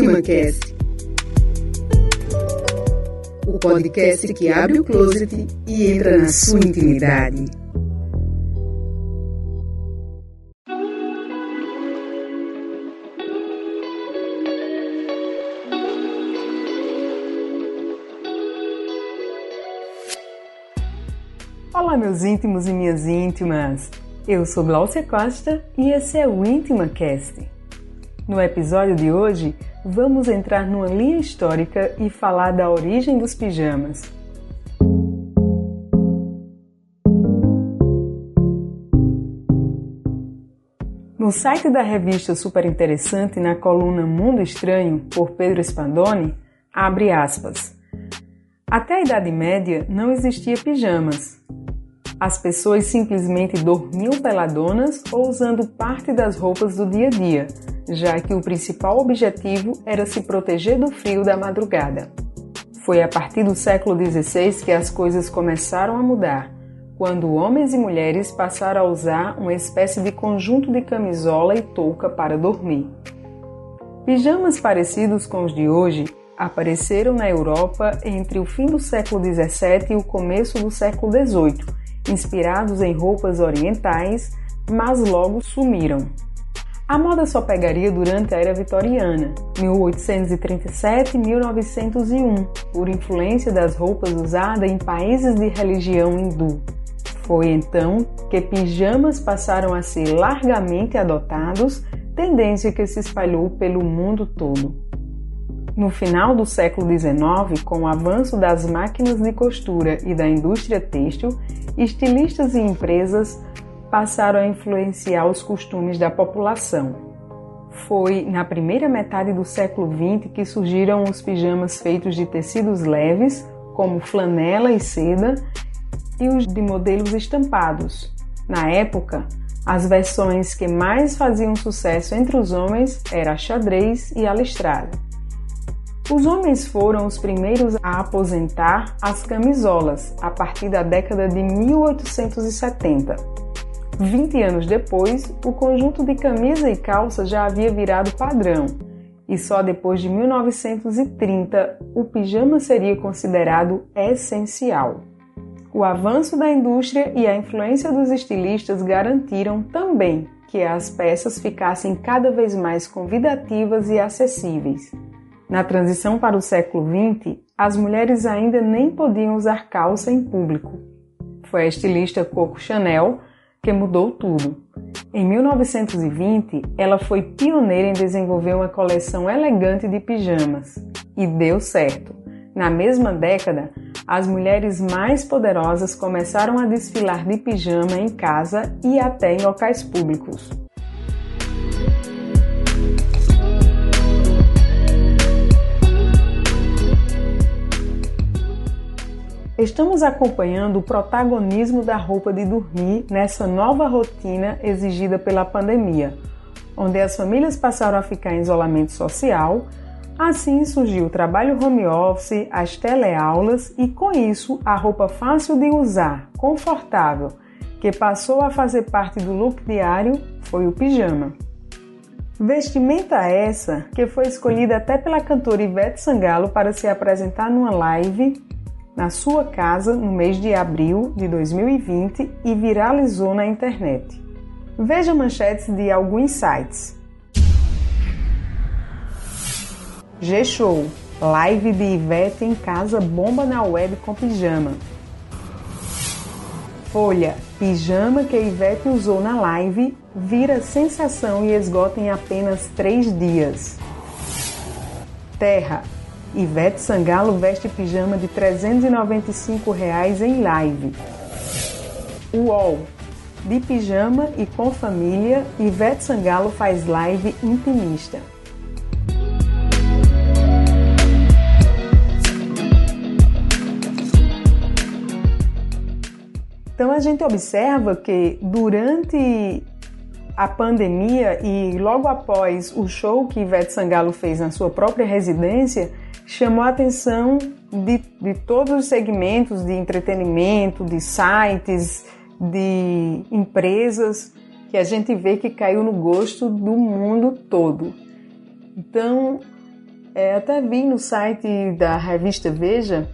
IntimaCast. O podcast que abre o closet e entra na sua intimidade. Olá, meus íntimos e minhas íntimas! Eu sou Glaucia Costa e esse é o IntimaCast. No episódio de hoje, vamos entrar numa linha histórica e falar da origem dos pijamas. No site da revista Super Interessante, na coluna Mundo Estranho, por Pedro Spadoni, abre aspas. Até a Idade Média não existia pijamas, as pessoas simplesmente dormiam peladonas ou usando parte das roupas do dia a dia, já que o principal objetivo era se proteger do frio da madrugada. Foi a partir do século XVI que as coisas começaram a mudar, quando homens e mulheres passaram a usar uma espécie de conjunto de camisola e touca para dormir. Pijamas parecidos com os de hoje apareceram na Europa entre o fim do século XVII e o começo do século XVIII inspirados em roupas orientais, mas logo sumiram. A moda só pegaria durante a era vitoriana, 1837-1901, por influência das roupas usadas em países de religião hindu. Foi então que pijamas passaram a ser largamente adotados, tendência que se espalhou pelo mundo todo. No final do século XIX, com o avanço das máquinas de costura e da indústria têxtil, estilistas e empresas passaram a influenciar os costumes da população. Foi na primeira metade do século XX que surgiram os pijamas feitos de tecidos leves, como flanela e seda, e os de modelos estampados. Na época, as versões que mais faziam sucesso entre os homens eram a xadrez e a listrada. Os homens foram os primeiros a aposentar as camisolas a partir da década de 1870. 20 anos depois, o conjunto de camisa e calça já havia virado padrão, e só depois de 1930 o pijama seria considerado essencial. O avanço da indústria e a influência dos estilistas garantiram também que as peças ficassem cada vez mais convidativas e acessíveis. Na transição para o século XX, as mulheres ainda nem podiam usar calça em público. Foi a estilista Coco Chanel que mudou tudo. Em 1920, ela foi pioneira em desenvolver uma coleção elegante de pijamas e deu certo. Na mesma década, as mulheres mais poderosas começaram a desfilar de pijama em casa e até em locais públicos. Estamos acompanhando o protagonismo da roupa de dormir nessa nova rotina exigida pela pandemia, onde as famílias passaram a ficar em isolamento social. Assim surgiu o trabalho home office, as teleaulas e, com isso, a roupa fácil de usar, confortável, que passou a fazer parte do look diário, foi o pijama. Vestimenta essa que foi escolhida até pela cantora Ivete Sangalo para se apresentar numa live na sua casa no mês de abril de 2020 e viralizou na internet. Veja manchetes de alguns sites. G-Show Live de Ivete em casa bomba na web com pijama. Folha Pijama que Ivete usou na live vira sensação e esgota em apenas três dias. Terra Ivete Sangalo veste pijama de 395 reais em live. UOL. De pijama e com família, Ivete Sangalo faz live intimista. Então a gente observa que durante a pandemia e logo após o show que Ivete Sangalo fez na sua própria residência, chamou a atenção de, de todos os segmentos de entretenimento, de sites, de empresas, que a gente vê que caiu no gosto do mundo todo. Então, É, até vi no site da revista Veja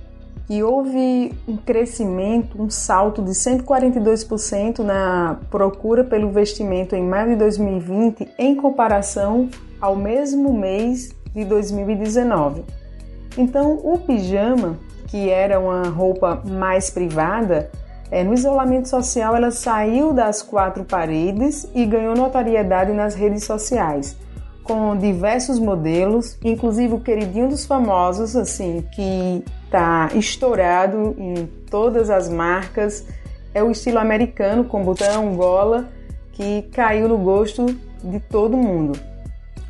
que houve um crescimento, um salto de 142% na procura pelo vestimento em maio de 2020 em comparação ao mesmo mês de 2019. Então, o pijama, que era uma roupa mais privada, é, no isolamento social ela saiu das quatro paredes e ganhou notoriedade nas redes sociais com diversos modelos, inclusive o queridinho dos famosos, assim, que tá estourado em todas as marcas. É o estilo americano com botão, gola, que caiu no gosto de todo mundo.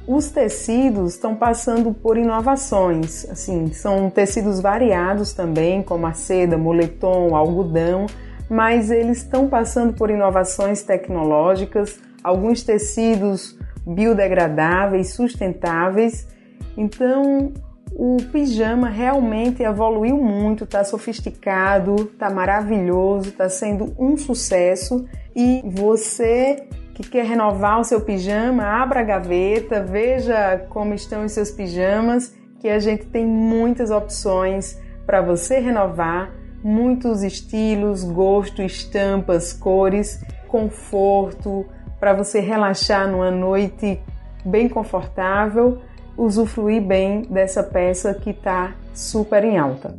Os tecidos estão passando por inovações, assim, são tecidos variados também, como a seda, moletom, algodão, mas eles estão passando por inovações tecnológicas. Alguns tecidos biodegradáveis, sustentáveis. Então, o pijama realmente evoluiu muito, está sofisticado, está maravilhoso, está sendo um sucesso. E você que quer renovar o seu pijama, abra a gaveta, veja como estão os seus pijamas, que a gente tem muitas opções para você renovar, muitos estilos, gosto, estampas, cores, conforto, para você relaxar numa noite bem confortável, usufruir bem dessa peça que está super em alta.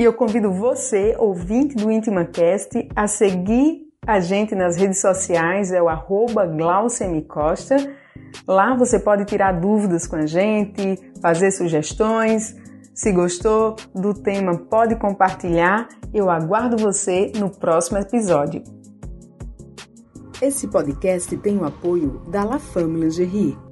E eu convido você, ouvinte do IntimaCast, a seguir a gente nas redes sociais, é o arroba Costa. Lá você pode tirar dúvidas com a gente, fazer sugestões, se gostou do tema, pode compartilhar. Eu aguardo você no próximo episódio. Esse podcast tem o apoio da La Femme Lingerie